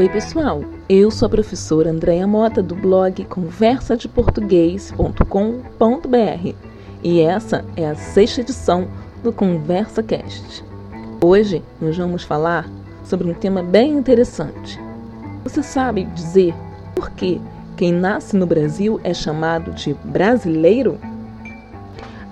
Oi, pessoal. Eu sou a professora Andréa Mota do blog conversadeportuguês.com.br e essa é a sexta edição do Conversa Cast. Hoje nós vamos falar sobre um tema bem interessante. Você sabe dizer por que quem nasce no Brasil é chamado de brasileiro?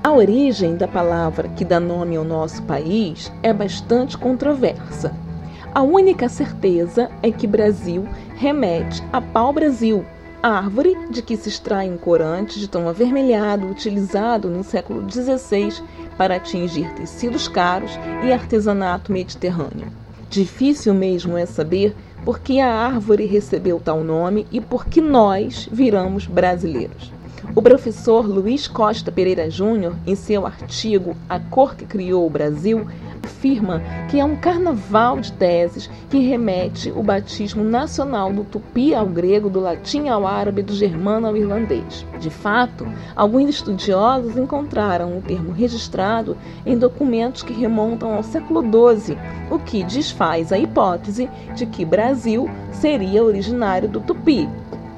A origem da palavra que dá nome ao nosso país é bastante controversa. A única certeza é que Brasil remete a pau-brasil, árvore de que se extrai um corante de tom avermelhado utilizado no século XVI para atingir tecidos caros e artesanato mediterrâneo. Difícil mesmo é saber por que a árvore recebeu tal nome e por que nós viramos brasileiros. O professor Luiz Costa Pereira Júnior, em seu artigo A Cor que Criou o Brasil, afirma que é um carnaval de teses que remete o batismo nacional do tupi ao grego, do latim ao árabe, do germano ao irlandês. De fato, alguns estudiosos encontraram o termo registrado em documentos que remontam ao século XII, o que desfaz a hipótese de que Brasil seria originário do tupi,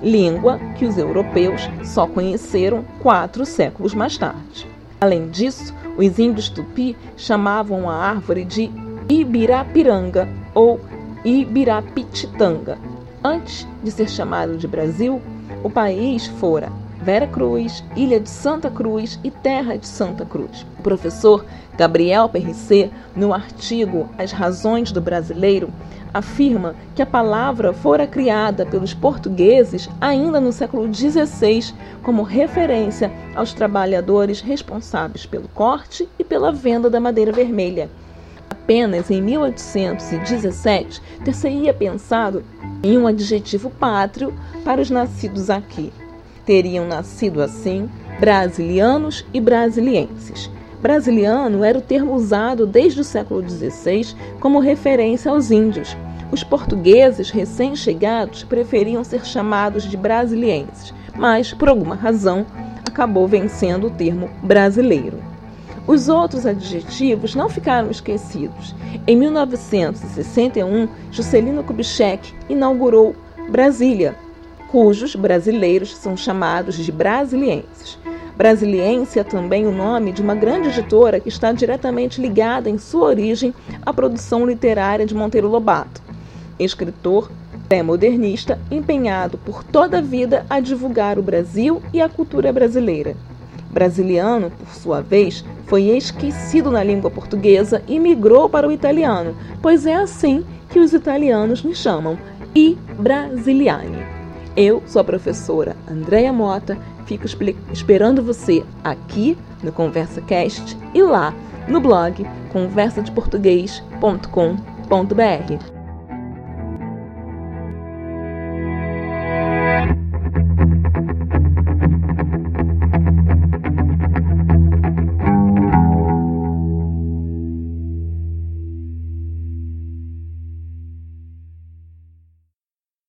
língua que os europeus só conheceram quatro séculos mais tarde. Além disso, os índios tupi chamavam a árvore de Ibirapiranga ou Ibirapititanga. Antes de ser chamado de Brasil, o país fora Vera Cruz, Ilha de Santa Cruz e Terra de Santa Cruz. O professor Gabriel Perricet, no artigo As Razões do Brasileiro, afirma que a palavra fora criada pelos portugueses ainda no século XVI como referência aos trabalhadores responsáveis pelo corte e pela venda da madeira vermelha. Apenas em 1817 ter-se-ia pensado em um adjetivo pátrio para os nascidos aqui teriam nascido assim brasilianos e brasilienses. Brasiliano era o termo usado desde o século XVI como referência aos índios. Os portugueses recém-chegados preferiam ser chamados de brasilienses, mas, por alguma razão, acabou vencendo o termo brasileiro. Os outros adjetivos não ficaram esquecidos. Em 1961, Juscelino Kubitschek inaugurou Brasília, cujos brasileiros são chamados de brasilienses. Brasiliense é também o nome de uma grande editora que está diretamente ligada em sua origem à produção literária de Monteiro Lobato, escritor pré-modernista empenhado por toda a vida a divulgar o Brasil e a cultura brasileira. Brasiliano, por sua vez, foi esquecido na língua portuguesa e migrou para o italiano, pois é assim que os italianos me chamam, i brasiliani. Eu sou a professora Andréia Mota, fico esperando você aqui no Conversa Cast e lá no blog conversadeportuguês.com.br.